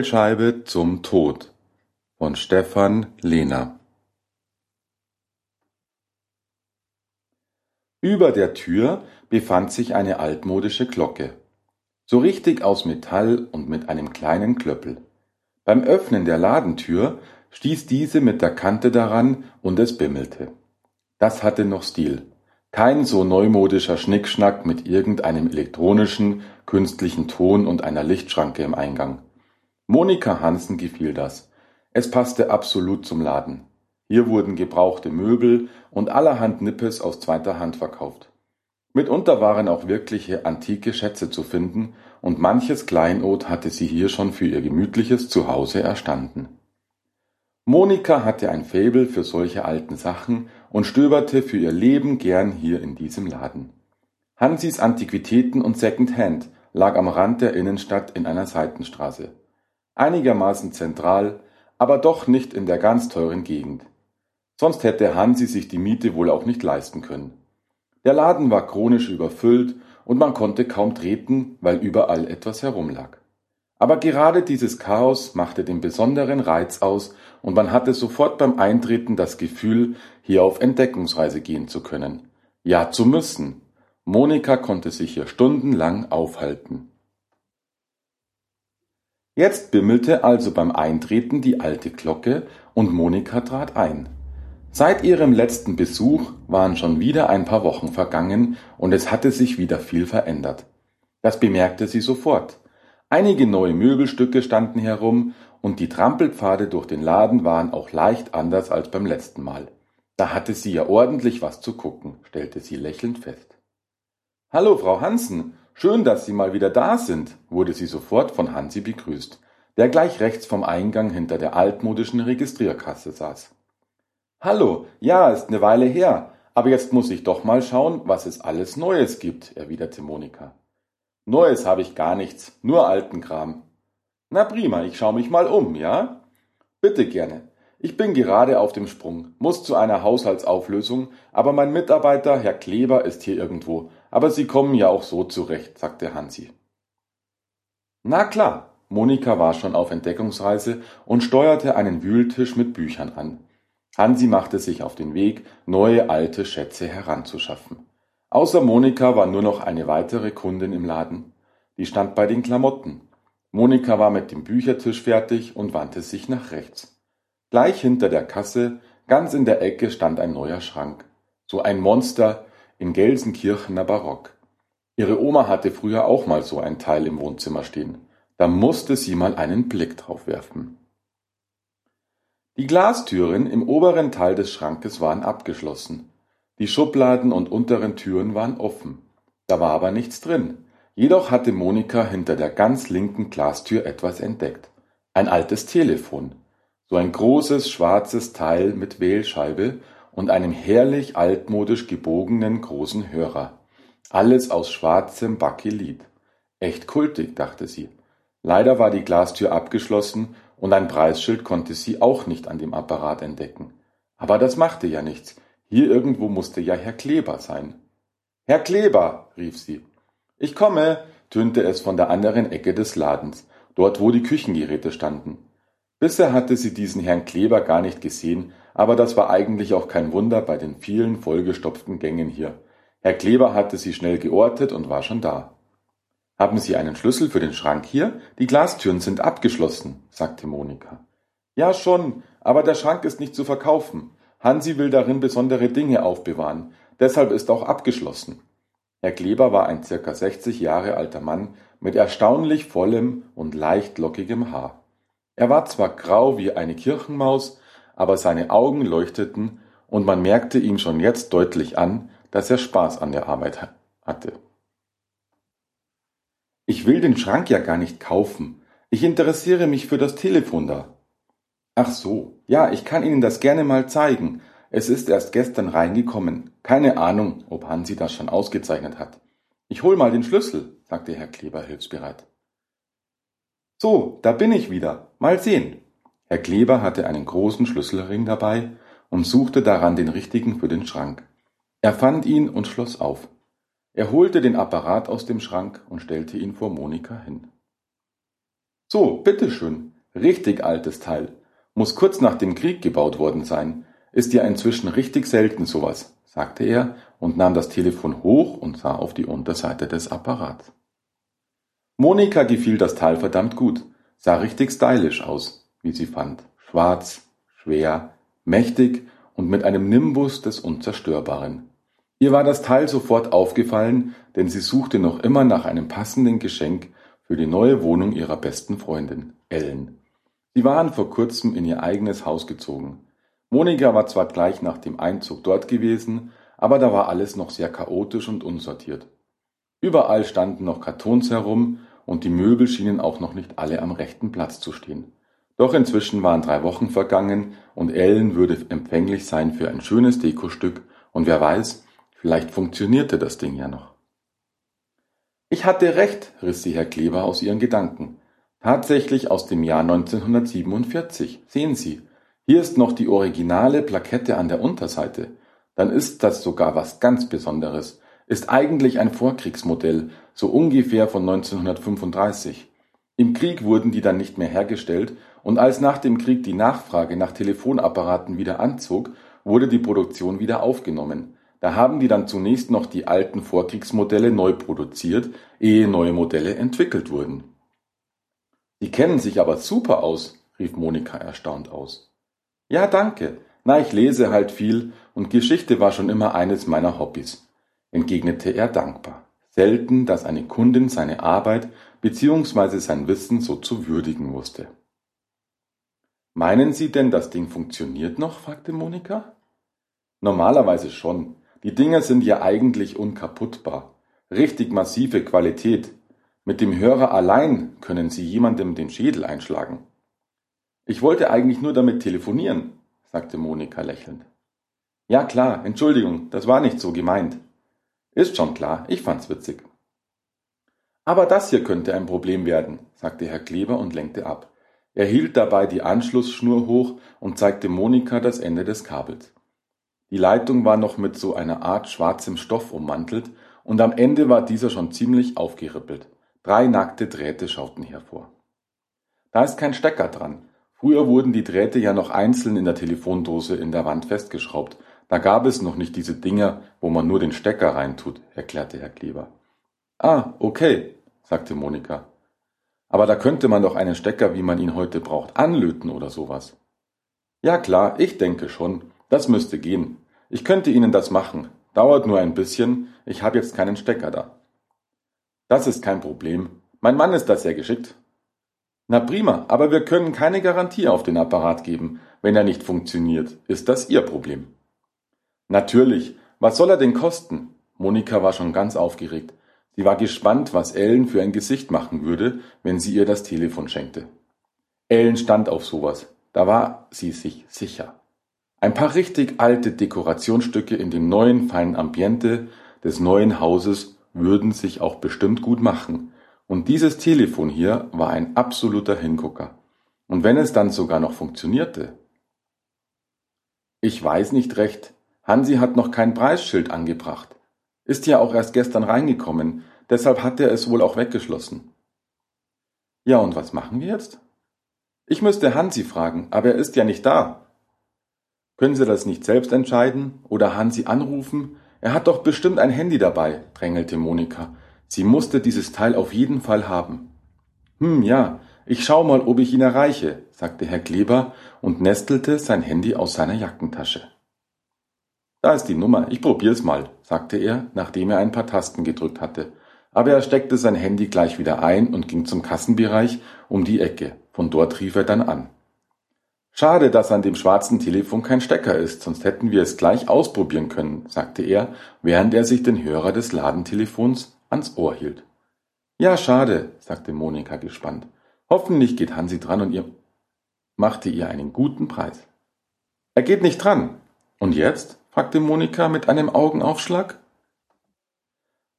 Wählscheibe zum Tod von Stefan Lehner Über der Tür befand sich eine altmodische Glocke, so richtig aus Metall und mit einem kleinen Klöppel. Beim Öffnen der Ladentür stieß diese mit der Kante daran und es bimmelte. Das hatte noch Stil. Kein so neumodischer Schnickschnack mit irgendeinem elektronischen, künstlichen Ton und einer Lichtschranke im Eingang. Monika Hansen gefiel das. Es passte absolut zum Laden. Hier wurden gebrauchte Möbel und allerhand Nippes aus zweiter Hand verkauft. Mitunter waren auch wirkliche antike Schätze zu finden, und manches Kleinod hatte sie hier schon für ihr gemütliches Zuhause erstanden. Monika hatte ein Faible für solche alten Sachen und stöberte für ihr Leben gern hier in diesem Laden. Hansis Antiquitäten und Secondhand lag am Rand der Innenstadt in einer Seitenstraße einigermaßen zentral, aber doch nicht in der ganz teuren Gegend. Sonst hätte Hansi sich die Miete wohl auch nicht leisten können. Der Laden war chronisch überfüllt und man konnte kaum treten, weil überall etwas herumlag. Aber gerade dieses Chaos machte den besonderen Reiz aus und man hatte sofort beim Eintreten das Gefühl, hier auf Entdeckungsreise gehen zu können. Ja, zu müssen. Monika konnte sich hier stundenlang aufhalten. Jetzt bimmelte also beim Eintreten die alte Glocke und Monika trat ein. Seit ihrem letzten Besuch waren schon wieder ein paar Wochen vergangen und es hatte sich wieder viel verändert. Das bemerkte sie sofort. Einige neue Möbelstücke standen herum und die Trampelpfade durch den Laden waren auch leicht anders als beim letzten Mal. Da hatte sie ja ordentlich was zu gucken, stellte sie lächelnd fest. Hallo, Frau Hansen, Schön, dass Sie mal wieder da sind, wurde sie sofort von Hansi begrüßt, der gleich rechts vom Eingang hinter der altmodischen Registrierkasse saß. Hallo, ja, ist ne Weile her, aber jetzt muss ich doch mal schauen, was es alles Neues gibt, erwiderte Monika. Neues habe ich gar nichts, nur alten Kram. Na prima, ich schau mich mal um, ja? Bitte gerne. Ich bin gerade auf dem Sprung, muss zu einer Haushaltsauflösung, aber mein Mitarbeiter, Herr Kleber, ist hier irgendwo, aber Sie kommen ja auch so zurecht, sagte Hansi. Na klar, Monika war schon auf Entdeckungsreise und steuerte einen Wühltisch mit Büchern an. Hansi machte sich auf den Weg, neue alte Schätze heranzuschaffen. Außer Monika war nur noch eine weitere Kundin im Laden. Die stand bei den Klamotten. Monika war mit dem Büchertisch fertig und wandte sich nach rechts. Gleich hinter der Kasse, ganz in der Ecke, stand ein neuer Schrank. So ein Monster, in Gelsenkirchener Barock. Ihre Oma hatte früher auch mal so ein Teil im Wohnzimmer stehen. Da musste sie mal einen Blick drauf werfen. Die Glastüren im oberen Teil des Schrankes waren abgeschlossen. Die Schubladen und unteren Türen waren offen. Da war aber nichts drin. Jedoch hatte Monika hinter der ganz linken Glastür etwas entdeckt. Ein altes Telefon. So ein großes schwarzes Teil mit Wählscheibe und einem herrlich altmodisch gebogenen großen Hörer. Alles aus schwarzem Bakelit. Echt kultig, dachte sie. Leider war die Glastür abgeschlossen und ein Preisschild konnte sie auch nicht an dem Apparat entdecken. Aber das machte ja nichts. Hier irgendwo musste ja Herr Kleber sein. Herr Kleber, rief sie. Ich komme, tönte es von der anderen Ecke des Ladens, dort wo die Küchengeräte standen. Bisher hatte sie diesen Herrn Kleber gar nicht gesehen, aber das war eigentlich auch kein Wunder bei den vielen vollgestopften Gängen hier. Herr Kleber hatte sie schnell geortet und war schon da. Haben Sie einen Schlüssel für den Schrank hier? Die Glastüren sind abgeschlossen, sagte Monika. Ja schon, aber der Schrank ist nicht zu verkaufen. Hansi will darin besondere Dinge aufbewahren. Deshalb ist auch abgeschlossen. Herr Kleber war ein circa 60 Jahre alter Mann mit erstaunlich vollem und leicht lockigem Haar. Er war zwar grau wie eine Kirchenmaus, aber seine Augen leuchteten und man merkte ihm schon jetzt deutlich an, dass er Spaß an der Arbeit hatte. Ich will den Schrank ja gar nicht kaufen. Ich interessiere mich für das Telefon da. Ach so, ja, ich kann Ihnen das gerne mal zeigen. Es ist erst gestern reingekommen. Keine Ahnung, ob Hansi das schon ausgezeichnet hat. Ich hol mal den Schlüssel, sagte Herr Kleber hilfsbereit. So, da bin ich wieder. Mal sehen. Herr Kleber hatte einen großen Schlüsselring dabei und suchte daran den richtigen für den Schrank. Er fand ihn und schloss auf. Er holte den Apparat aus dem Schrank und stellte ihn vor Monika hin. So, bitteschön. Richtig altes Teil. Muss kurz nach dem Krieg gebaut worden sein. Ist ja inzwischen richtig selten sowas, sagte er und nahm das Telefon hoch und sah auf die Unterseite des Apparats. Monika gefiel das Teil verdammt gut, sah richtig stylisch aus, wie sie fand. Schwarz, schwer, mächtig und mit einem Nimbus des Unzerstörbaren. Ihr war das Teil sofort aufgefallen, denn sie suchte noch immer nach einem passenden Geschenk für die neue Wohnung ihrer besten Freundin, Ellen. Sie waren vor kurzem in ihr eigenes Haus gezogen. Monika war zwar gleich nach dem Einzug dort gewesen, aber da war alles noch sehr chaotisch und unsortiert. Überall standen noch Kartons herum und die Möbel schienen auch noch nicht alle am rechten Platz zu stehen. Doch inzwischen waren drei Wochen vergangen und Ellen würde empfänglich sein für ein schönes Dekostück und wer weiß, Vielleicht funktionierte das Ding ja noch. Ich hatte recht, riss sie Herr Kleber aus ihren Gedanken. Tatsächlich aus dem Jahr 1947. Sehen Sie, hier ist noch die originale Plakette an der Unterseite. Dann ist das sogar was ganz Besonderes. Ist eigentlich ein Vorkriegsmodell, so ungefähr von 1935. Im Krieg wurden die dann nicht mehr hergestellt und als nach dem Krieg die Nachfrage nach Telefonapparaten wieder anzog, wurde die Produktion wieder aufgenommen. Da haben die dann zunächst noch die alten Vorkriegsmodelle neu produziert, ehe neue Modelle entwickelt wurden. Die kennen sich aber super aus, rief Monika erstaunt aus. Ja, danke. Na, ich lese halt viel und Geschichte war schon immer eines meiner Hobbys, entgegnete er dankbar. Selten, dass eine Kundin seine Arbeit bzw. sein Wissen so zu würdigen wusste. Meinen Sie denn, das Ding funktioniert noch? fragte Monika. Normalerweise schon. Die Dinger sind ja eigentlich unkaputtbar. Richtig massive Qualität. Mit dem Hörer allein können Sie jemandem den Schädel einschlagen. Ich wollte eigentlich nur damit telefonieren, sagte Monika lächelnd. Ja klar, Entschuldigung, das war nicht so gemeint. Ist schon klar, ich fand's witzig. Aber das hier könnte ein Problem werden, sagte Herr Kleber und lenkte ab. Er hielt dabei die Anschlussschnur hoch und zeigte Monika das Ende des Kabels. Die Leitung war noch mit so einer Art schwarzem Stoff ummantelt, und am Ende war dieser schon ziemlich aufgerippelt. Drei nackte Drähte schauten hervor. Da ist kein Stecker dran. Früher wurden die Drähte ja noch einzeln in der Telefondose in der Wand festgeschraubt. Da gab es noch nicht diese Dinger, wo man nur den Stecker reintut, erklärte Herr Kleber. Ah, okay, sagte Monika. Aber da könnte man doch einen Stecker, wie man ihn heute braucht, anlöten oder sowas. Ja klar, ich denke schon. Das müsste gehen. Ich könnte Ihnen das machen. Dauert nur ein bisschen. Ich habe jetzt keinen Stecker da. Das ist kein Problem. Mein Mann ist da sehr geschickt. Na prima, aber wir können keine Garantie auf den Apparat geben, wenn er nicht funktioniert. Ist das Ihr Problem? Natürlich. Was soll er denn kosten? Monika war schon ganz aufgeregt. Sie war gespannt, was Ellen für ein Gesicht machen würde, wenn sie ihr das Telefon schenkte. Ellen stand auf sowas. Da war sie sich sicher. Ein paar richtig alte Dekorationsstücke in dem neuen feinen Ambiente des neuen Hauses würden sich auch bestimmt gut machen. Und dieses Telefon hier war ein absoluter Hingucker. Und wenn es dann sogar noch funktionierte. Ich weiß nicht recht. Hansi hat noch kein Preisschild angebracht. Ist ja auch erst gestern reingekommen, deshalb hat er es wohl auch weggeschlossen. Ja, und was machen wir jetzt? Ich müsste Hansi fragen, aber er ist ja nicht da. Können Sie das nicht selbst entscheiden oder Hansi anrufen? Er hat doch bestimmt ein Handy dabei, drängelte Monika. Sie musste dieses Teil auf jeden Fall haben. Hm, ja, ich schau mal, ob ich ihn erreiche, sagte Herr Kleber und nestelte sein Handy aus seiner Jackentasche. Da ist die Nummer, ich probier's mal, sagte er, nachdem er ein paar Tasten gedrückt hatte. Aber er steckte sein Handy gleich wieder ein und ging zum Kassenbereich um die Ecke. Von dort rief er dann an. Schade, dass an dem schwarzen Telefon kein Stecker ist, sonst hätten wir es gleich ausprobieren können, sagte er, während er sich den Hörer des Ladentelefons ans Ohr hielt. Ja, schade, sagte Monika gespannt. Hoffentlich geht Hansi dran und ihr machte ihr einen guten Preis. Er geht nicht dran. Und jetzt? fragte Monika mit einem Augenaufschlag.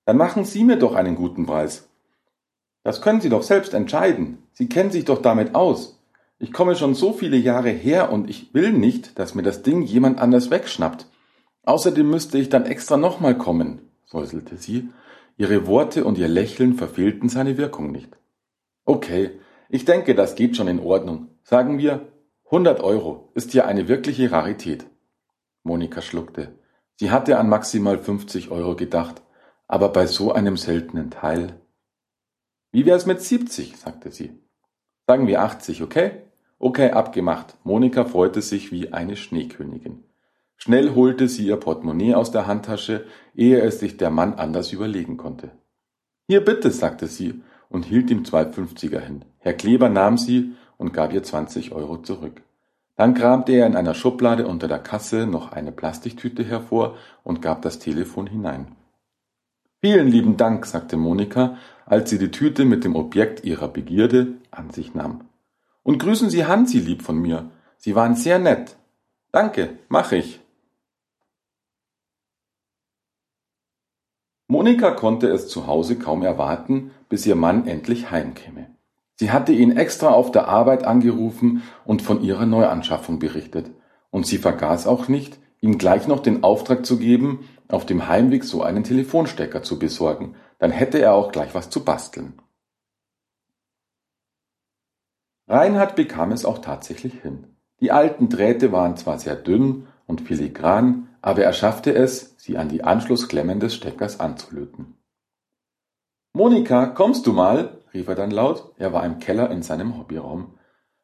Dann machen Sie mir doch einen guten Preis. Das können Sie doch selbst entscheiden. Sie kennen sich doch damit aus. Ich komme schon so viele Jahre her und ich will nicht, dass mir das Ding jemand anders wegschnappt. Außerdem müsste ich dann extra nochmal kommen, säuselte sie. Ihre Worte und ihr Lächeln verfehlten seine Wirkung nicht. Okay, ich denke, das geht schon in Ordnung. Sagen wir, 100 Euro ist ja eine wirkliche Rarität. Monika schluckte. Sie hatte an maximal 50 Euro gedacht, aber bei so einem seltenen Teil. Wie wär's mit 70, sagte sie. Sagen wir 80, okay? Okay, abgemacht. Monika freute sich wie eine Schneekönigin. Schnell holte sie ihr Portemonnaie aus der Handtasche, ehe es sich der Mann anders überlegen konnte. Hier bitte, sagte sie und hielt ihm zwei Fünfziger hin. Herr Kleber nahm sie und gab ihr 20 Euro zurück. Dann kramte er in einer Schublade unter der Kasse noch eine Plastiktüte hervor und gab das Telefon hinein. Vielen lieben Dank, sagte Monika, als sie die Tüte mit dem Objekt ihrer Begierde an sich nahm. Und grüßen Sie Hansi lieb von mir. Sie waren sehr nett. Danke, mach ich. Monika konnte es zu Hause kaum erwarten, bis ihr Mann endlich heimkäme. Sie hatte ihn extra auf der Arbeit angerufen und von ihrer Neuanschaffung berichtet. Und sie vergaß auch nicht, ihm gleich noch den Auftrag zu geben, auf dem Heimweg so einen Telefonstecker zu besorgen. Dann hätte er auch gleich was zu basteln. Reinhard bekam es auch tatsächlich hin. Die alten Drähte waren zwar sehr dünn und filigran, aber er schaffte es, sie an die Anschlussklemmen des Steckers anzulöten. Monika, kommst du mal? rief er dann laut, er war im Keller in seinem Hobbyraum.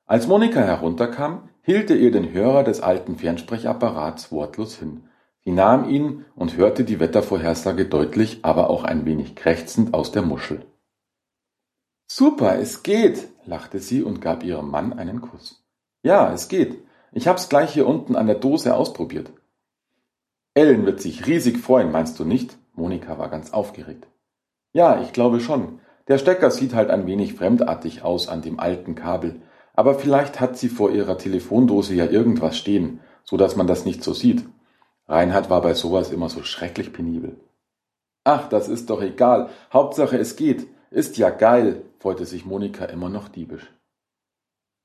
Als Monika herunterkam, hielt er ihr den Hörer des alten Fernsprechapparats wortlos hin. Sie nahm ihn und hörte die Wettervorhersage deutlich, aber auch ein wenig krächzend aus der Muschel. Super, es geht, lachte sie und gab ihrem Mann einen Kuss. Ja, es geht. Ich hab's gleich hier unten an der Dose ausprobiert. Ellen wird sich riesig freuen, meinst du nicht? Monika war ganz aufgeregt. Ja, ich glaube schon. Der Stecker sieht halt ein wenig fremdartig aus an dem alten Kabel, aber vielleicht hat sie vor ihrer Telefondose ja irgendwas stehen, so dass man das nicht so sieht. Reinhard war bei sowas immer so schrecklich penibel. Ach, das ist doch egal. Hauptsache es geht. Ist ja geil, freute sich Monika immer noch diebisch.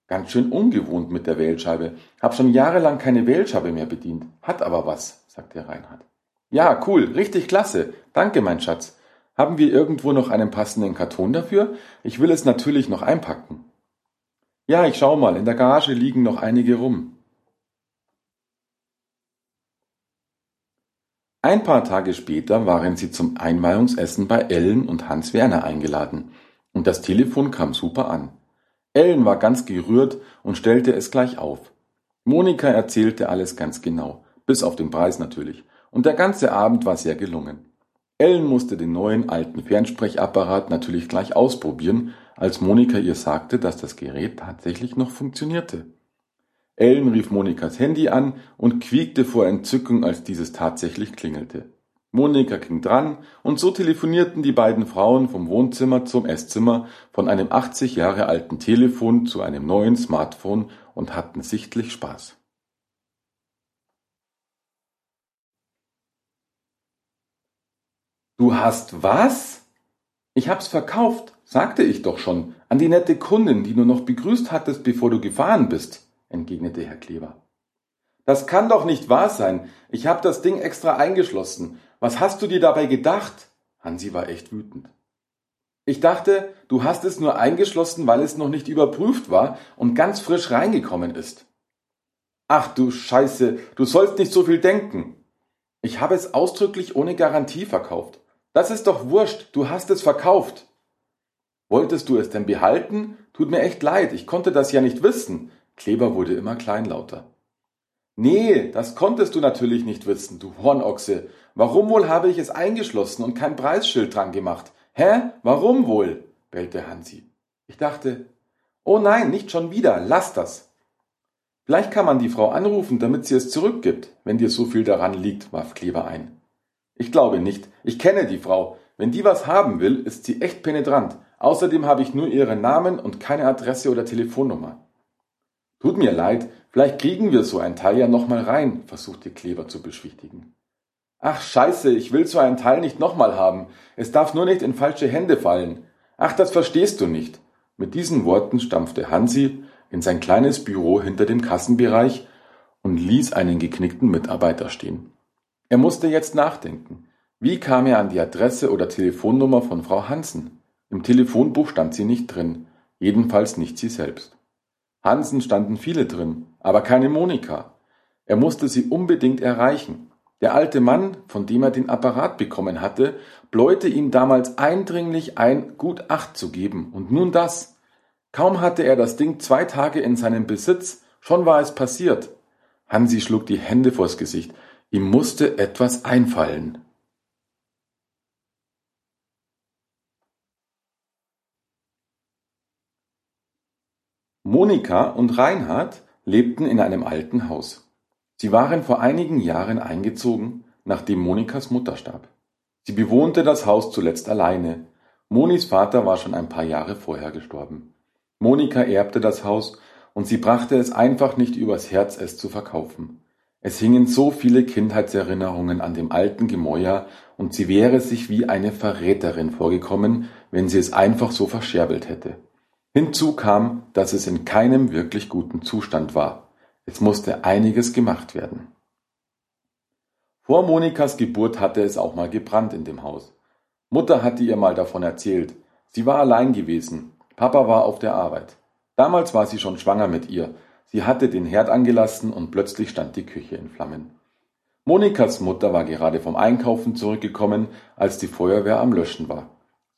Ganz schön ungewohnt mit der Wählscheibe. Hab schon jahrelang keine Wählscheibe mehr bedient. Hat aber was, sagte Reinhard. Ja, cool, richtig klasse. Danke, mein Schatz. Haben wir irgendwo noch einen passenden Karton dafür? Ich will es natürlich noch einpacken. Ja, ich schau mal, in der Garage liegen noch einige rum. Ein paar Tage später waren sie zum Einweihungsessen bei Ellen und Hans Werner eingeladen, und das Telefon kam super an. Ellen war ganz gerührt und stellte es gleich auf. Monika erzählte alles ganz genau, bis auf den Preis natürlich, und der ganze Abend war sehr gelungen. Ellen musste den neuen alten Fernsprechapparat natürlich gleich ausprobieren, als Monika ihr sagte, dass das Gerät tatsächlich noch funktionierte. Ellen rief Monikas Handy an und quiekte vor Entzückung, als dieses tatsächlich klingelte. Monika ging dran, und so telefonierten die beiden Frauen vom Wohnzimmer zum Esszimmer, von einem 80 Jahre alten Telefon zu einem neuen Smartphone und hatten sichtlich Spaß. Du hast was? Ich hab's verkauft, sagte ich doch schon, an die nette Kundin, die du noch begrüßt hattest, bevor du gefahren bist entgegnete Herr Kleber. Das kann doch nicht wahr sein. Ich habe das Ding extra eingeschlossen. Was hast du dir dabei gedacht? Hansi war echt wütend. Ich dachte, du hast es nur eingeschlossen, weil es noch nicht überprüft war und ganz frisch reingekommen ist. Ach du Scheiße, du sollst nicht so viel denken. Ich habe es ausdrücklich ohne Garantie verkauft. Das ist doch wurscht, du hast es verkauft. Wolltest du es denn behalten? Tut mir echt leid, ich konnte das ja nicht wissen. Kleber wurde immer kleinlauter. Nee, das konntest du natürlich nicht wissen, du Hornochse. Warum wohl habe ich es eingeschlossen und kein Preisschild dran gemacht? Hä? Warum wohl? bellte Hansi. Ich dachte, oh nein, nicht schon wieder, lass das. Vielleicht kann man die Frau anrufen, damit sie es zurückgibt, wenn dir so viel daran liegt, warf Kleber ein. Ich glaube nicht. Ich kenne die Frau. Wenn die was haben will, ist sie echt penetrant. Außerdem habe ich nur ihren Namen und keine Adresse oder Telefonnummer. Tut mir leid, vielleicht kriegen wir so ein Teil ja nochmal rein, versuchte Kleber zu beschwichtigen. Ach scheiße, ich will so ein Teil nicht nochmal haben. Es darf nur nicht in falsche Hände fallen. Ach, das verstehst du nicht. Mit diesen Worten stampfte Hansi in sein kleines Büro hinter dem Kassenbereich und ließ einen geknickten Mitarbeiter stehen. Er musste jetzt nachdenken. Wie kam er an die Adresse oder Telefonnummer von Frau Hansen? Im Telefonbuch stand sie nicht drin, jedenfalls nicht sie selbst. Hansen standen viele drin, aber keine Monika. Er musste sie unbedingt erreichen. Der alte Mann, von dem er den Apparat bekommen hatte, bläute ihm damals eindringlich ein, gut Acht zu geben. Und nun das. Kaum hatte er das Ding zwei Tage in seinem Besitz, schon war es passiert. Hansi schlug die Hände vors Gesicht. Ihm musste etwas einfallen. Monika und Reinhard lebten in einem alten Haus. Sie waren vor einigen Jahren eingezogen, nachdem Monikas Mutter starb. Sie bewohnte das Haus zuletzt alleine. Monis Vater war schon ein paar Jahre vorher gestorben. Monika erbte das Haus und sie brachte es einfach nicht übers Herz, es zu verkaufen. Es hingen so viele Kindheitserinnerungen an dem alten Gemäuer und sie wäre sich wie eine Verräterin vorgekommen, wenn sie es einfach so verscherbelt hätte. Hinzu kam, dass es in keinem wirklich guten Zustand war. Es musste einiges gemacht werden. Vor Monikas Geburt hatte es auch mal gebrannt in dem Haus. Mutter hatte ihr mal davon erzählt. Sie war allein gewesen. Papa war auf der Arbeit. Damals war sie schon schwanger mit ihr. Sie hatte den Herd angelassen und plötzlich stand die Küche in Flammen. Monikas Mutter war gerade vom Einkaufen zurückgekommen, als die Feuerwehr am Löschen war.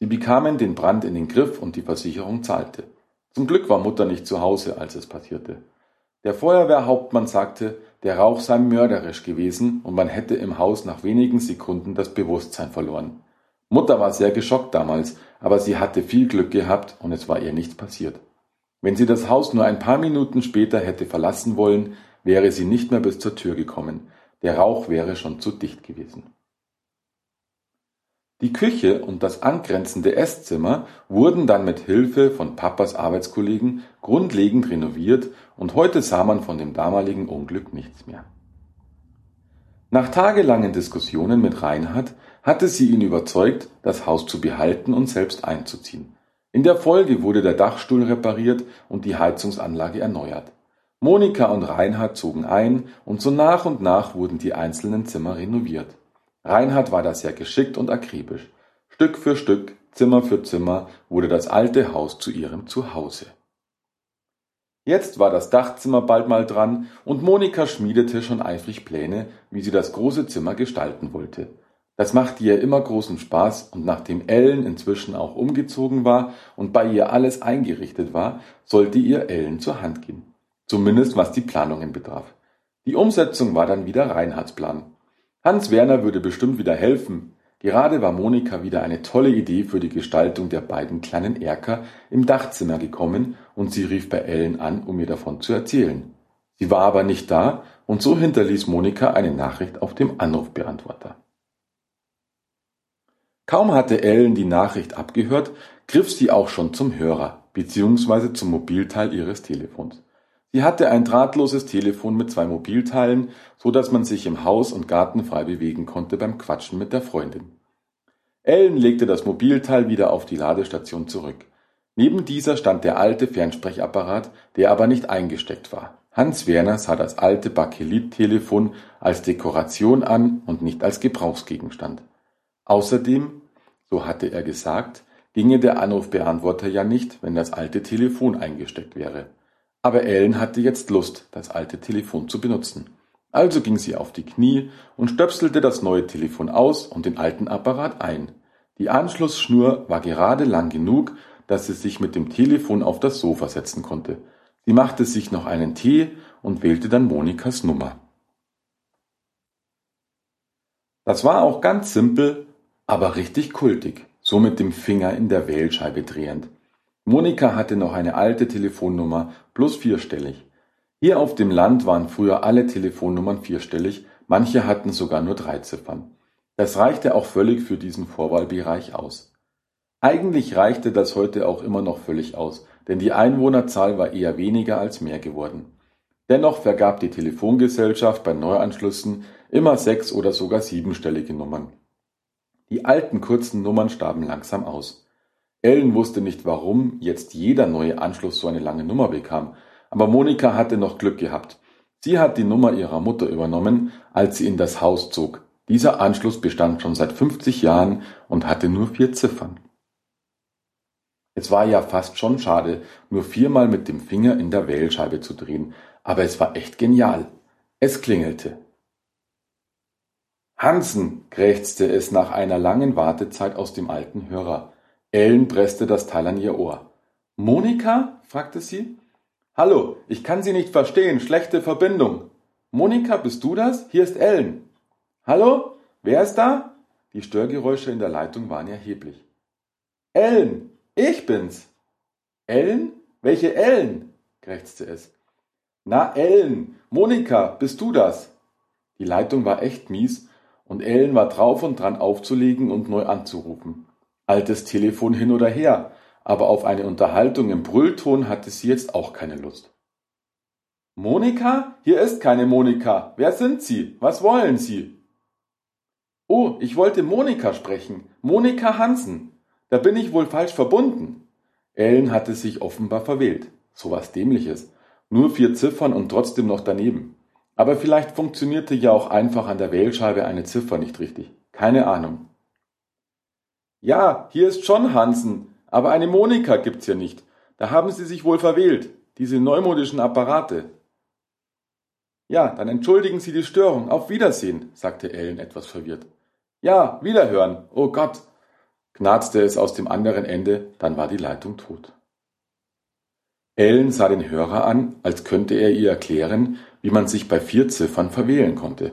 Sie bekamen den Brand in den Griff und die Versicherung zahlte. Zum Glück war Mutter nicht zu Hause, als es passierte. Der Feuerwehrhauptmann sagte, der Rauch sei mörderisch gewesen und man hätte im Haus nach wenigen Sekunden das Bewusstsein verloren. Mutter war sehr geschockt damals, aber sie hatte viel Glück gehabt und es war ihr nichts passiert. Wenn sie das Haus nur ein paar Minuten später hätte verlassen wollen, wäre sie nicht mehr bis zur Tür gekommen. Der Rauch wäre schon zu dicht gewesen. Die Küche und das angrenzende Esszimmer wurden dann mit Hilfe von Papas Arbeitskollegen grundlegend renoviert und heute sah man von dem damaligen Unglück nichts mehr. Nach tagelangen Diskussionen mit Reinhard hatte sie ihn überzeugt, das Haus zu behalten und selbst einzuziehen. In der Folge wurde der Dachstuhl repariert und die Heizungsanlage erneuert. Monika und Reinhard zogen ein und so nach und nach wurden die einzelnen Zimmer renoviert. Reinhard war da sehr geschickt und akribisch. Stück für Stück, Zimmer für Zimmer wurde das alte Haus zu ihrem Zuhause. Jetzt war das Dachzimmer bald mal dran und Monika schmiedete schon eifrig Pläne, wie sie das große Zimmer gestalten wollte. Das machte ihr immer großen Spaß und nachdem Ellen inzwischen auch umgezogen war und bei ihr alles eingerichtet war, sollte ihr Ellen zur Hand gehen. Zumindest was die Planungen betraf. Die Umsetzung war dann wieder Reinhards Plan. Hans Werner würde bestimmt wieder helfen. Gerade war Monika wieder eine tolle Idee für die Gestaltung der beiden kleinen Erker im Dachzimmer gekommen und sie rief bei Ellen an, um ihr davon zu erzählen. Sie war aber nicht da und so hinterließ Monika eine Nachricht auf dem Anrufbeantworter. Kaum hatte Ellen die Nachricht abgehört, griff sie auch schon zum Hörer bzw. zum Mobilteil ihres Telefons. Sie hatte ein drahtloses Telefon mit zwei Mobilteilen, so dass man sich im Haus und Garten frei bewegen konnte beim Quatschen mit der Freundin. Ellen legte das Mobilteil wieder auf die Ladestation zurück. Neben dieser stand der alte Fernsprechapparat, der aber nicht eingesteckt war. Hans Werner sah das alte Bakelit-Telefon als Dekoration an und nicht als Gebrauchsgegenstand. Außerdem, so hatte er gesagt, ginge der Anrufbeantworter ja nicht, wenn das alte Telefon eingesteckt wäre. Aber Ellen hatte jetzt Lust, das alte Telefon zu benutzen. Also ging sie auf die Knie und stöpselte das neue Telefon aus und den alten Apparat ein. Die Anschlussschnur war gerade lang genug, dass sie sich mit dem Telefon auf das Sofa setzen konnte. Sie machte sich noch einen Tee und wählte dann Monikas Nummer. Das war auch ganz simpel, aber richtig kultig, so mit dem Finger in der Wählscheibe drehend. Monika hatte noch eine alte Telefonnummer, plus vierstellig. Hier auf dem Land waren früher alle Telefonnummern vierstellig, manche hatten sogar nur drei Ziffern. Das reichte auch völlig für diesen Vorwahlbereich aus. Eigentlich reichte das heute auch immer noch völlig aus, denn die Einwohnerzahl war eher weniger als mehr geworden. Dennoch vergab die Telefongesellschaft bei Neuanschlüssen immer sechs oder sogar siebenstellige Nummern. Die alten kurzen Nummern starben langsam aus. Ellen wusste nicht, warum jetzt jeder neue Anschluss so eine lange Nummer bekam, aber Monika hatte noch Glück gehabt. Sie hat die Nummer ihrer Mutter übernommen, als sie in das Haus zog. Dieser Anschluss bestand schon seit 50 Jahren und hatte nur vier Ziffern. Es war ja fast schon schade, nur viermal mit dem Finger in der Wählscheibe zu drehen, aber es war echt genial. Es klingelte. Hansen, krächzte es nach einer langen Wartezeit aus dem alten Hörer. Ellen presste das Teil an ihr Ohr. Monika? fragte sie. Hallo, ich kann Sie nicht verstehen, schlechte Verbindung. Monika, bist du das? Hier ist Ellen. Hallo? Wer ist da? Die Störgeräusche in der Leitung waren erheblich. Ellen, ich bin's. Ellen? Welche Ellen? krächzte es. Na, Ellen, Monika, bist du das? Die Leitung war echt mies und Ellen war drauf und dran aufzulegen und neu anzurufen. Altes Telefon hin oder her, aber auf eine Unterhaltung im Brüllton hatte sie jetzt auch keine Lust. Monika? Hier ist keine Monika. Wer sind Sie? Was wollen Sie? Oh, ich wollte Monika sprechen. Monika Hansen. Da bin ich wohl falsch verbunden. Ellen hatte sich offenbar verwählt. So was Dämliches. Nur vier Ziffern und trotzdem noch daneben. Aber vielleicht funktionierte ja auch einfach an der Wählscheibe eine Ziffer nicht richtig. Keine Ahnung. Ja, hier ist schon Hansen, aber eine Monika gibt's hier nicht. Da haben Sie sich wohl verwählt. Diese neumodischen Apparate. Ja, dann entschuldigen Sie die Störung. Auf Wiedersehen, sagte Ellen etwas verwirrt. Ja, wiederhören. Oh Gott, knarzte es aus dem anderen Ende, dann war die Leitung tot. Ellen sah den Hörer an, als könnte er ihr erklären, wie man sich bei vier Ziffern verwählen konnte.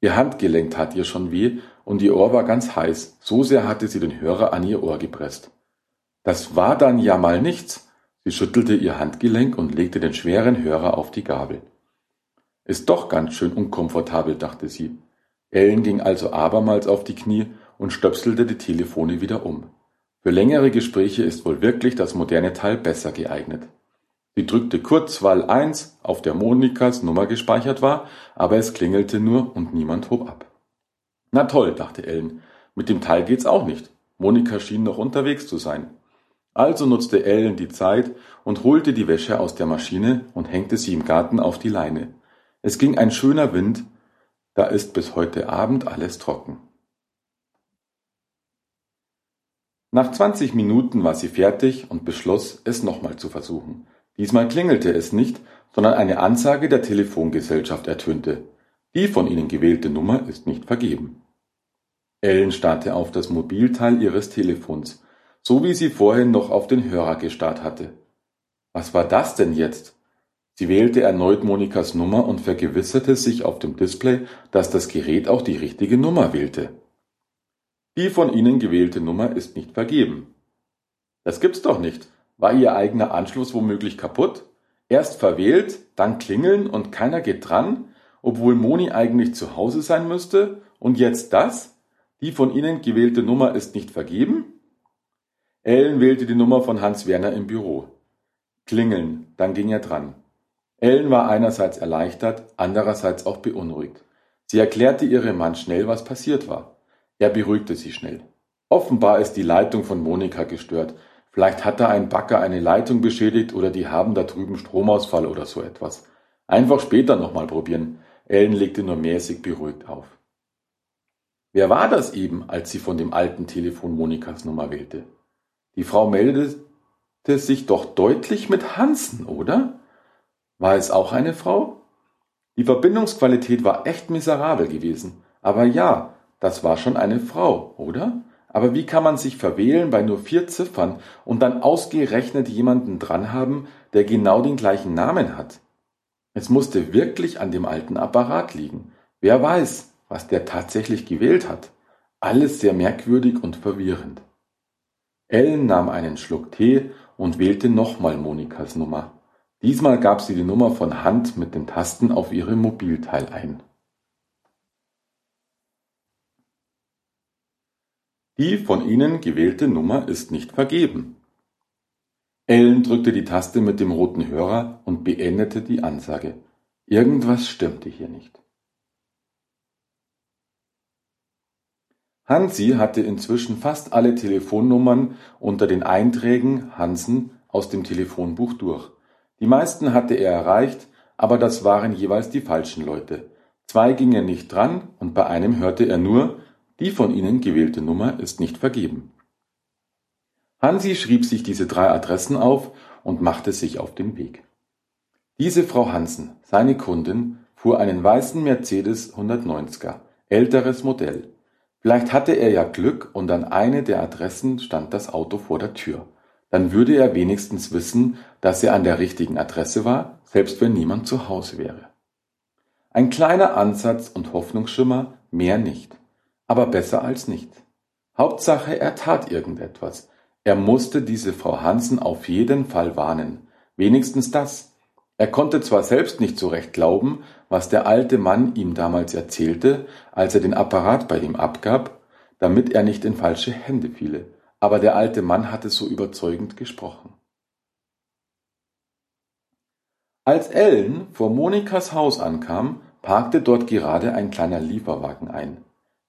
Ihr Handgelenk tat ihr schon weh und ihr Ohr war ganz heiß, so sehr hatte sie den Hörer an ihr Ohr gepresst. Das war dann ja mal nichts. Sie schüttelte ihr Handgelenk und legte den schweren Hörer auf die Gabel. Ist doch ganz schön unkomfortabel, dachte sie. Ellen ging also abermals auf die Knie und stöpselte die Telefone wieder um. Für längere Gespräche ist wohl wirklich das moderne Teil besser geeignet. Sie drückte Kurzwahl 1, auf der Monikas Nummer gespeichert war, aber es klingelte nur und niemand hob ab. Na toll, dachte Ellen, mit dem Teil geht's auch nicht. Monika schien noch unterwegs zu sein. Also nutzte Ellen die Zeit und holte die Wäsche aus der Maschine und hängte sie im Garten auf die Leine. Es ging ein schöner Wind, da ist bis heute Abend alles trocken. Nach 20 Minuten war sie fertig und beschloss, es nochmal zu versuchen. Diesmal klingelte es nicht, sondern eine Ansage der Telefongesellschaft ertönte. Die von Ihnen gewählte Nummer ist nicht vergeben. Ellen starrte auf das Mobilteil ihres Telefons, so wie sie vorhin noch auf den Hörer gestarrt hatte. Was war das denn jetzt? Sie wählte erneut Monikas Nummer und vergewisserte sich auf dem Display, dass das Gerät auch die richtige Nummer wählte. Die von Ihnen gewählte Nummer ist nicht vergeben. Das gibt's doch nicht. War Ihr eigener Anschluss womöglich kaputt? Erst verwählt, dann klingeln und keiner geht dran, obwohl Moni eigentlich zu Hause sein müsste? Und jetzt das? Die von Ihnen gewählte Nummer ist nicht vergeben? Ellen wählte die Nummer von Hans Werner im Büro. Klingeln, dann ging er dran. Ellen war einerseits erleichtert, andererseits auch beunruhigt. Sie erklärte ihrem Mann schnell, was passiert war. Er beruhigte sie schnell. Offenbar ist die Leitung von Monika gestört. Vielleicht hat da ein Bagger eine Leitung beschädigt oder die haben da drüben Stromausfall oder so etwas. Einfach später nochmal probieren. Ellen legte nur mäßig beruhigt auf. Wer war das eben, als sie von dem alten Telefon Monikas Nummer wählte? Die Frau meldete sich doch deutlich mit Hansen, oder? War es auch eine Frau? Die Verbindungsqualität war echt miserabel gewesen. Aber ja, das war schon eine Frau, oder? Aber wie kann man sich verwählen bei nur vier Ziffern und dann ausgerechnet jemanden dran haben, der genau den gleichen Namen hat? Es musste wirklich an dem alten Apparat liegen. Wer weiß, was der tatsächlich gewählt hat. Alles sehr merkwürdig und verwirrend. Ellen nahm einen Schluck Tee und wählte nochmal Monikas Nummer. Diesmal gab sie die Nummer von Hand mit den Tasten auf ihrem Mobilteil ein. Die von Ihnen gewählte Nummer ist nicht vergeben. Ellen drückte die Taste mit dem roten Hörer und beendete die Ansage. Irgendwas stimmte hier nicht. Hansi hatte inzwischen fast alle Telefonnummern unter den Einträgen Hansen aus dem Telefonbuch durch. Die meisten hatte er erreicht, aber das waren jeweils die falschen Leute. Zwei gingen nicht dran und bei einem hörte er nur, die von Ihnen gewählte Nummer ist nicht vergeben. Hansi schrieb sich diese drei Adressen auf und machte sich auf den Weg. Diese Frau Hansen, seine Kundin, fuhr einen weißen Mercedes 190er, älteres Modell. Vielleicht hatte er ja Glück und an eine der Adressen stand das Auto vor der Tür. Dann würde er wenigstens wissen, dass er an der richtigen Adresse war, selbst wenn niemand zu Hause wäre. Ein kleiner Ansatz und Hoffnungsschimmer, mehr nicht aber besser als nichts. Hauptsache, er tat irgendetwas. Er musste diese Frau Hansen auf jeden Fall warnen. Wenigstens das. Er konnte zwar selbst nicht so recht glauben, was der alte Mann ihm damals erzählte, als er den Apparat bei ihm abgab, damit er nicht in falsche Hände fiele, aber der alte Mann hatte so überzeugend gesprochen. Als Ellen vor Monikas Haus ankam, parkte dort gerade ein kleiner Lieferwagen ein.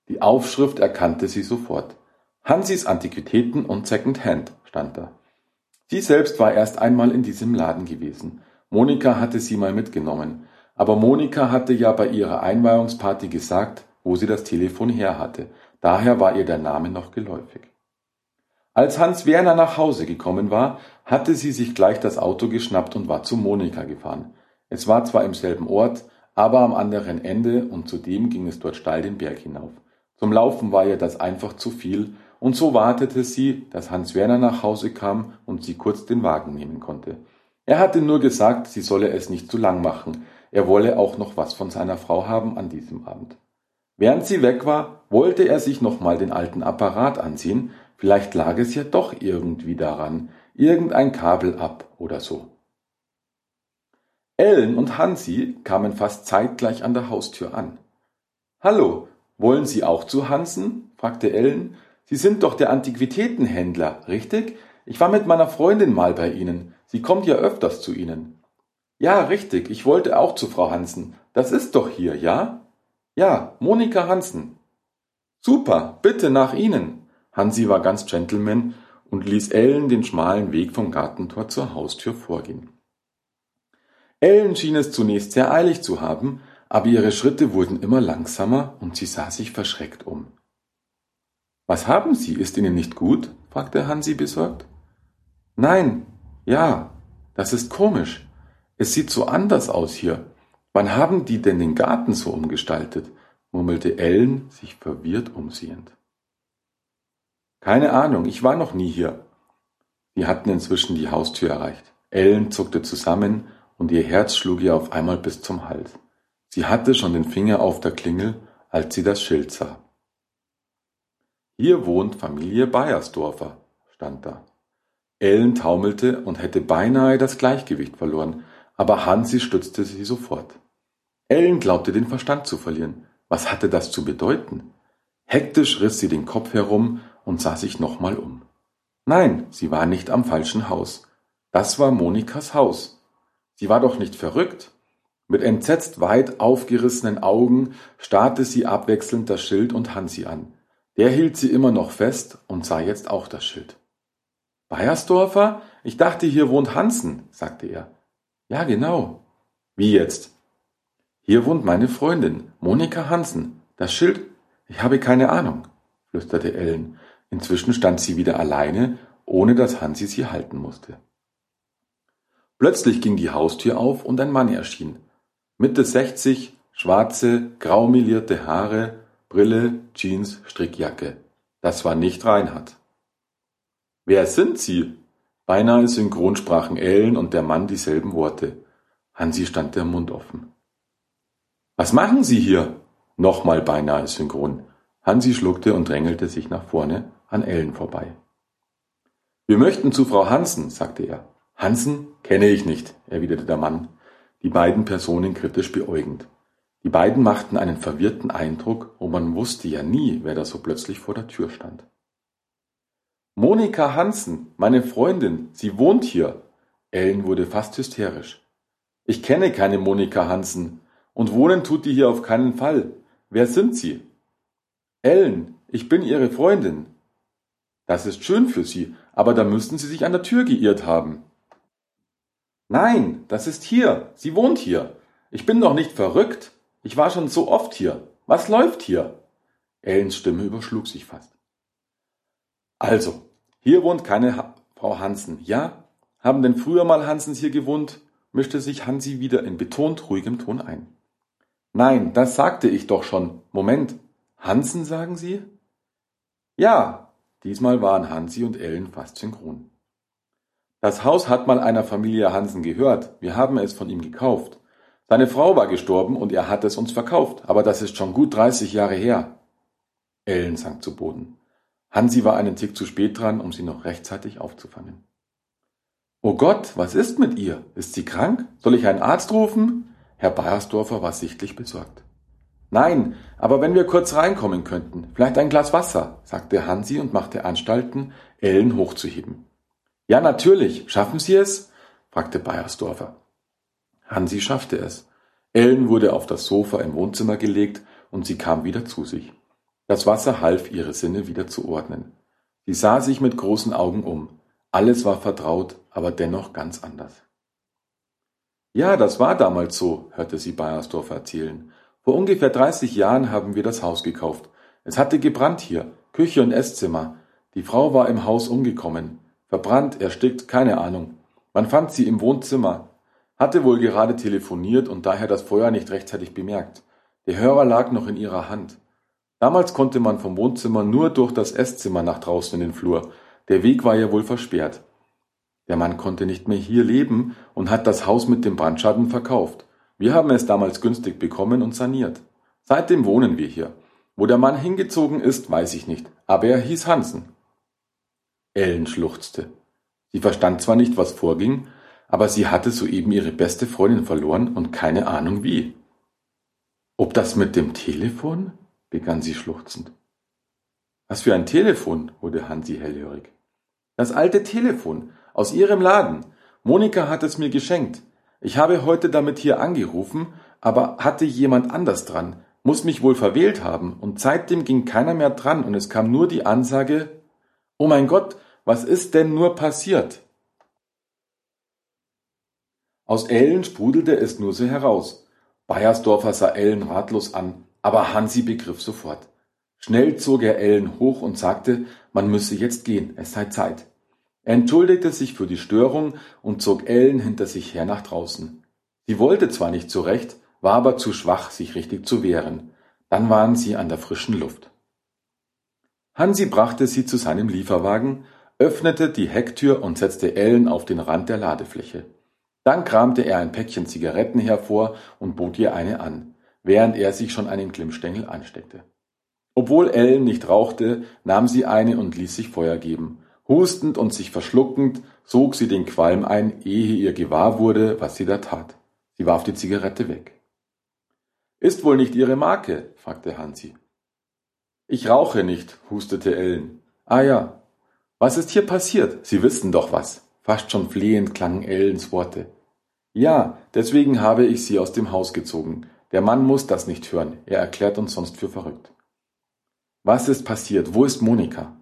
Die Aufschrift erkannte sie sofort. Hansis Antiquitäten und Second-Hand stand da. Sie selbst war erst einmal in diesem Laden gewesen. Monika hatte sie mal mitgenommen. Aber Monika hatte ja bei ihrer Einweihungsparty gesagt, wo sie das Telefon her hatte. Daher war ihr der Name noch geläufig. Als Hans Werner nach Hause gekommen war, hatte sie sich gleich das Auto geschnappt und war zu Monika gefahren. Es war zwar im selben Ort, aber am anderen Ende und zudem ging es dort steil den Berg hinauf. Zum Laufen war ihr das einfach zu viel, und so wartete sie, dass Hans Werner nach Hause kam und sie kurz den Wagen nehmen konnte. Er hatte nur gesagt, sie solle es nicht zu lang machen, er wolle auch noch was von seiner Frau haben an diesem Abend. Während sie weg war, wollte er sich nochmal den alten Apparat ansehen, vielleicht lag es ja doch irgendwie daran, irgendein Kabel ab oder so. Ellen und Hansi kamen fast zeitgleich an der Haustür an. Hallo, wollen Sie auch zu Hansen? fragte Ellen. Sie sind doch der Antiquitätenhändler, richtig? Ich war mit meiner Freundin mal bei Ihnen. Sie kommt ja öfters zu Ihnen. Ja, richtig, ich wollte auch zu Frau Hansen. Das ist doch hier, ja? Ja, Monika Hansen. Super, bitte nach Ihnen. Hansi war ganz Gentleman und ließ Ellen den schmalen Weg vom Gartentor zur Haustür vorgehen. Ellen schien es zunächst sehr eilig zu haben, aber ihre Schritte wurden immer langsamer und sie sah sich verschreckt um. Was haben Sie? Ist Ihnen nicht gut? fragte Hansi besorgt. Nein, ja, das ist komisch. Es sieht so anders aus hier. Wann haben die denn den Garten so umgestaltet? murmelte Ellen, sich verwirrt umsehend. Keine Ahnung, ich war noch nie hier. Sie hatten inzwischen die Haustür erreicht. Ellen zuckte zusammen und ihr Herz schlug ihr auf einmal bis zum Hals. Sie hatte schon den Finger auf der Klingel, als sie das Schild sah. Hier wohnt Familie Beiersdorfer, stand da. Ellen taumelte und hätte beinahe das Gleichgewicht verloren, aber Hansi stützte sie sofort. Ellen glaubte den Verstand zu verlieren. Was hatte das zu bedeuten? Hektisch riss sie den Kopf herum und sah sich nochmal um. Nein, sie war nicht am falschen Haus. Das war Monikas Haus. Sie war doch nicht verrückt. Mit entsetzt weit aufgerissenen Augen starrte sie abwechselnd das Schild und Hansi an. Der hielt sie immer noch fest und sah jetzt auch das Schild. Bayersdorfer? Ich dachte, hier wohnt Hansen, sagte er. Ja, genau. Wie jetzt? Hier wohnt meine Freundin, Monika Hansen. Das Schild? Ich habe keine Ahnung, flüsterte Ellen. Inzwischen stand sie wieder alleine, ohne dass Hansi sie halten musste. Plötzlich ging die Haustür auf und ein Mann erschien. Mitte 60, schwarze, graumelierte Haare, Brille, Jeans, Strickjacke. Das war nicht Reinhard. Wer sind Sie? Beinahe synchron sprachen Ellen und der Mann dieselben Worte. Hansi stand der Mund offen. Was machen Sie hier? Nochmal beinahe synchron. Hansi schluckte und drängelte sich nach vorne an Ellen vorbei. Wir möchten zu Frau Hansen, sagte er. Hansen kenne ich nicht, erwiderte der Mann, die beiden Personen kritisch beäugend. Die beiden machten einen verwirrten Eindruck, und man wusste ja nie, wer da so plötzlich vor der Tür stand. Monika Hansen, meine Freundin, sie wohnt hier. Ellen wurde fast hysterisch. Ich kenne keine Monika Hansen, und wohnen tut die hier auf keinen Fall. Wer sind Sie? Ellen, ich bin Ihre Freundin. Das ist schön für Sie, aber da müssten Sie sich an der Tür geirrt haben. Nein, das ist hier. Sie wohnt hier. Ich bin doch nicht verrückt. Ich war schon so oft hier. Was läuft hier? Ellens Stimme überschlug sich fast. Also, hier wohnt keine ha Frau Hansen, ja? Haben denn früher mal Hansens hier gewohnt? mischte sich Hansi wieder in betont ruhigem Ton ein. Nein, das sagte ich doch schon. Moment. Hansen, sagen Sie? Ja, diesmal waren Hansi und Ellen fast synchron. Das Haus hat mal einer Familie Hansen gehört. Wir haben es von ihm gekauft. Seine Frau war gestorben und er hat es uns verkauft, aber das ist schon gut 30 Jahre her. Ellen sank zu Boden. Hansi war einen Tick zu spät dran, um sie noch rechtzeitig aufzufangen. Oh Gott, was ist mit ihr? Ist sie krank? Soll ich einen Arzt rufen? Herr Bayersdorfer war sichtlich besorgt. Nein, aber wenn wir kurz reinkommen könnten, vielleicht ein Glas Wasser, sagte Hansi und machte Anstalten, Ellen hochzuheben. Ja, natürlich. Schaffen Sie es? fragte Bayersdorfer. Hansi schaffte es. Ellen wurde auf das Sofa im Wohnzimmer gelegt und sie kam wieder zu sich. Das Wasser half, ihre Sinne wieder zu ordnen. Sie sah sich mit großen Augen um. Alles war vertraut, aber dennoch ganz anders. Ja, das war damals so, hörte sie Bayersdorf erzählen. Vor ungefähr 30 Jahren haben wir das Haus gekauft. Es hatte gebrannt hier, Küche und Esszimmer. Die Frau war im Haus umgekommen. Verbrannt, erstickt, keine Ahnung. Man fand sie im Wohnzimmer. Hatte wohl gerade telefoniert und daher das Feuer nicht rechtzeitig bemerkt. Der Hörer lag noch in ihrer Hand. Damals konnte man vom Wohnzimmer nur durch das Esszimmer nach draußen in den Flur. Der Weg war ja wohl versperrt. Der Mann konnte nicht mehr hier leben und hat das Haus mit dem Brandschaden verkauft. Wir haben es damals günstig bekommen und saniert. Seitdem wohnen wir hier. Wo der Mann hingezogen ist, weiß ich nicht, aber er hieß Hansen. Ellen schluchzte. Sie verstand zwar nicht, was vorging, aber sie hatte soeben ihre beste Freundin verloren und keine Ahnung wie. Ob das mit dem Telefon? Begann sie schluchzend. Was für ein Telefon? wurde Hansi hellhörig. Das alte Telefon aus ihrem Laden. Monika hat es mir geschenkt. Ich habe heute damit hier angerufen, aber hatte jemand anders dran, muss mich wohl verwählt haben, und seitdem ging keiner mehr dran und es kam nur die Ansage Oh mein Gott, was ist denn nur passiert? Aus Ellen sprudelte es nur so heraus. Bayersdorfer sah Ellen ratlos an, aber Hansi begriff sofort. Schnell zog er Ellen hoch und sagte, man müsse jetzt gehen, es sei Zeit. Er entschuldigte sich für die Störung und zog Ellen hinter sich her nach draußen. Sie wollte zwar nicht zurecht, war aber zu schwach, sich richtig zu wehren. Dann waren sie an der frischen Luft. Hansi brachte sie zu seinem Lieferwagen, öffnete die Hecktür und setzte Ellen auf den Rand der Ladefläche. Dann kramte er ein Päckchen Zigaretten hervor und bot ihr eine an, während er sich schon einen Glimmstängel ansteckte. Obwohl Ellen nicht rauchte, nahm sie eine und ließ sich Feuer geben. Hustend und sich verschluckend sog sie den Qualm ein, ehe ihr gewahr wurde, was sie da tat. Sie warf die Zigarette weg. Ist wohl nicht Ihre Marke? fragte Hansi. Ich rauche nicht, hustete Ellen. Ah ja. Was ist hier passiert? Sie wissen doch was. Fast schon flehend klangen Ellens Worte. Ja, deswegen habe ich sie aus dem Haus gezogen. Der Mann muss das nicht hören. Er erklärt uns sonst für verrückt. Was ist passiert? Wo ist Monika?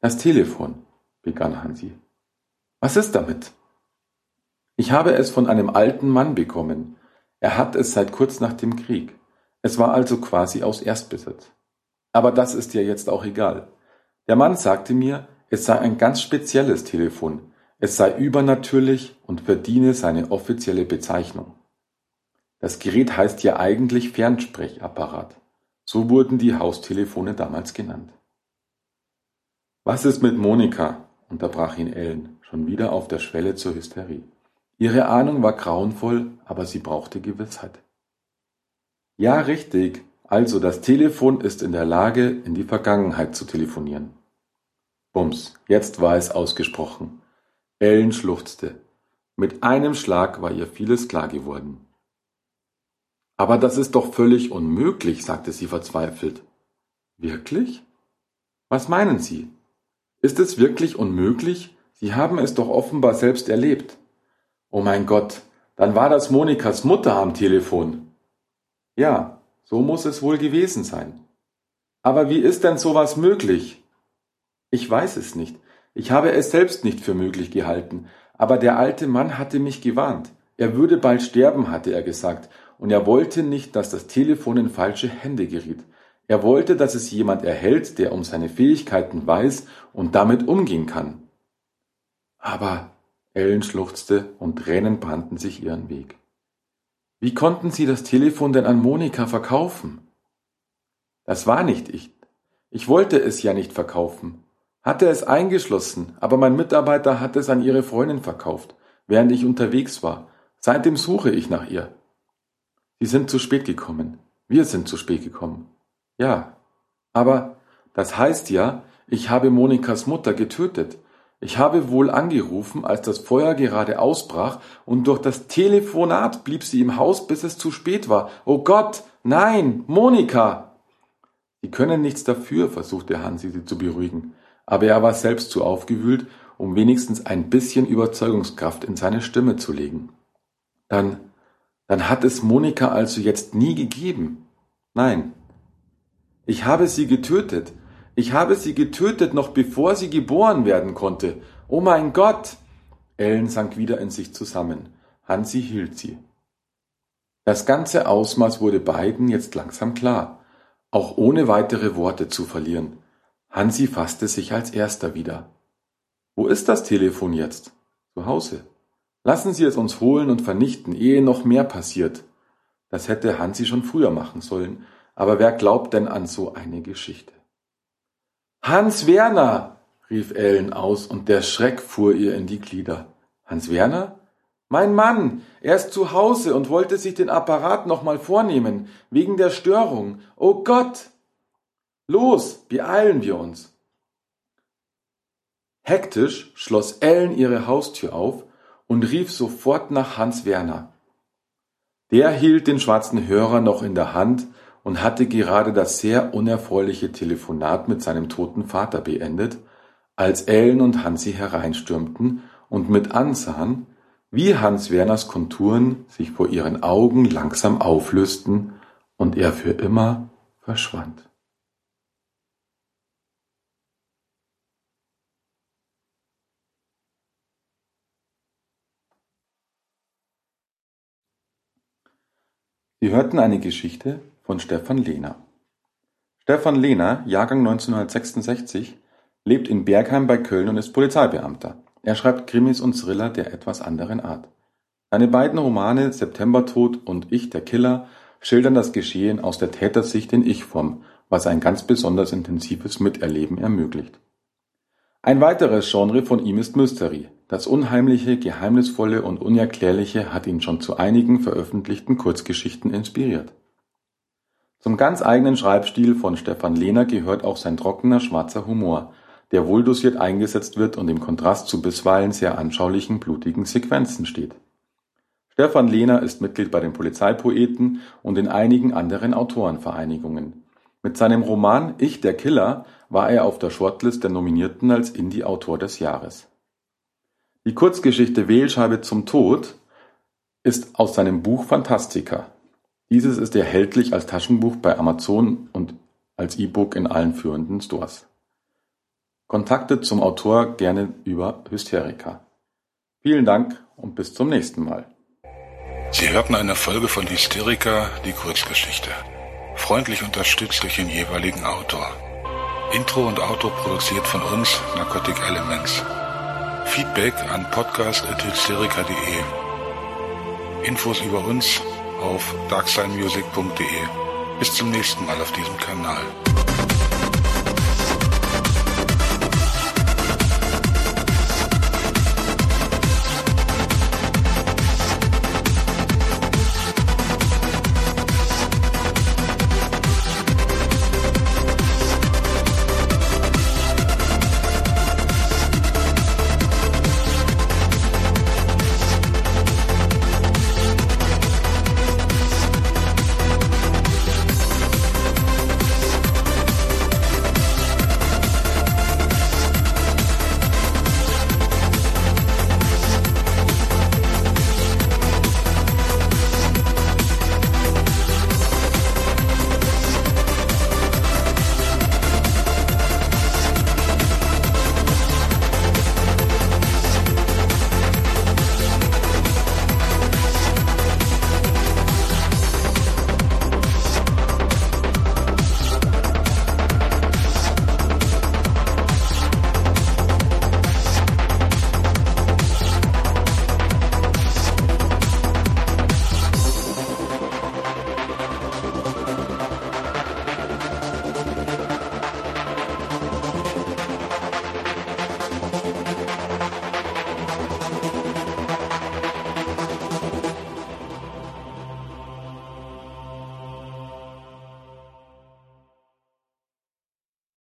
Das Telefon, begann Hansi. Was ist damit? Ich habe es von einem alten Mann bekommen. Er hat es seit kurz nach dem Krieg. Es war also quasi aus Erstbesitz. Aber das ist ja jetzt auch egal. Der Mann sagte mir, es sei ein ganz spezielles Telefon, es sei übernatürlich und verdiene seine offizielle Bezeichnung. Das Gerät heißt ja eigentlich Fernsprechapparat. So wurden die Haustelefone damals genannt. Was ist mit Monika? unterbrach ihn Ellen, schon wieder auf der Schwelle zur Hysterie. Ihre Ahnung war grauenvoll, aber sie brauchte Gewissheit. Ja, richtig. Also, das Telefon ist in der Lage, in die Vergangenheit zu telefonieren. Bums, jetzt war es ausgesprochen. Ellen schluchzte. Mit einem Schlag war ihr vieles klar geworden. Aber das ist doch völlig unmöglich, sagte sie verzweifelt. Wirklich? Was meinen Sie? Ist es wirklich unmöglich? Sie haben es doch offenbar selbst erlebt. Oh mein Gott, dann war das Monikas Mutter am Telefon. Ja, so muss es wohl gewesen sein. Aber wie ist denn sowas möglich? Ich weiß es nicht. Ich habe es selbst nicht für möglich gehalten. Aber der alte Mann hatte mich gewarnt. Er würde bald sterben, hatte er gesagt, und er wollte nicht, dass das Telefon in falsche Hände geriet. Er wollte, dass es jemand erhält, der um seine Fähigkeiten weiß und damit umgehen kann. Aber Ellen schluchzte und Tränen brannten sich ihren Weg. Wie konnten Sie das Telefon denn an Monika verkaufen? Das war nicht ich. Ich wollte es ja nicht verkaufen. Hatte es eingeschlossen, aber mein Mitarbeiter hat es an ihre Freundin verkauft, während ich unterwegs war. Seitdem suche ich nach ihr. Sie sind zu spät gekommen. Wir sind zu spät gekommen. Ja. Aber das heißt ja, ich habe Monikas Mutter getötet. Ich habe wohl angerufen, als das Feuer gerade ausbrach, und durch das Telefonat blieb sie im Haus, bis es zu spät war. Oh Gott, nein, Monika! Sie können nichts dafür, versuchte Hansi sie zu beruhigen, aber er war selbst zu aufgewühlt, um wenigstens ein bisschen Überzeugungskraft in seine Stimme zu legen. Dann, dann hat es Monika also jetzt nie gegeben. Nein. Ich habe sie getötet, ich habe sie getötet, noch bevor sie geboren werden konnte. Oh mein Gott! Ellen sank wieder in sich zusammen. Hansi hielt sie. Das ganze Ausmaß wurde beiden jetzt langsam klar, auch ohne weitere Worte zu verlieren. Hansi fasste sich als erster wieder. Wo ist das Telefon jetzt? Zu Hause. Lassen Sie es uns holen und vernichten, ehe noch mehr passiert. Das hätte Hansi schon früher machen sollen, aber wer glaubt denn an so eine Geschichte? Hans Werner, rief Ellen aus, und der Schreck fuhr ihr in die Glieder. Hans Werner? Mein Mann, er ist zu Hause und wollte sich den Apparat nochmal vornehmen, wegen der Störung. Oh Gott! Los, beeilen wir uns. Hektisch schloss Ellen ihre Haustür auf und rief sofort nach Hans Werner. Der hielt den schwarzen Hörer noch in der Hand und hatte gerade das sehr unerfreuliche Telefonat mit seinem toten Vater beendet, als Ellen und Hansi hereinstürmten und mit ansahen, wie Hans Werners Konturen sich vor ihren Augen langsam auflösten und er für immer verschwand. Sie hörten eine Geschichte von Stefan Lehner. Stefan Lehner, Jahrgang 1966, lebt in Bergheim bei Köln und ist Polizeibeamter. Er schreibt Krimis und Thriller der etwas anderen Art. Seine beiden Romane Septembertod und Ich, der Killer schildern das Geschehen aus der Tätersicht in Ich-Form, was ein ganz besonders intensives Miterleben ermöglicht. Ein weiteres Genre von ihm ist Mystery. Das Unheimliche, Geheimnisvolle und Unerklärliche hat ihn schon zu einigen veröffentlichten Kurzgeschichten inspiriert. Zum ganz eigenen Schreibstil von Stefan Lehner gehört auch sein trockener, schwarzer Humor, der wohldosiert eingesetzt wird und im Kontrast zu bisweilen sehr anschaulichen, blutigen Sequenzen steht. Stefan Lehner ist Mitglied bei den Polizeipoeten und in einigen anderen Autorenvereinigungen. Mit seinem Roman Ich der Killer war er auf der Shortlist der Nominierten als Indie-Autor des Jahres. Die Kurzgeschichte Wählscheibe zum Tod ist aus seinem Buch Fantastica dieses ist erhältlich als Taschenbuch bei Amazon und als E-Book in allen führenden Stores. Kontakte zum Autor gerne über Hysterika. Vielen Dank und bis zum nächsten Mal. Sie hörten eine Folge von Hysterika, die Kurzgeschichte. Freundlich unterstützt durch den jeweiligen Autor. Intro und Auto produziert von uns, Narcotic Elements. Feedback an podcast.hysterika.de. Infos über uns auf darksidemusic.de. Bis zum nächsten Mal auf diesem Kanal.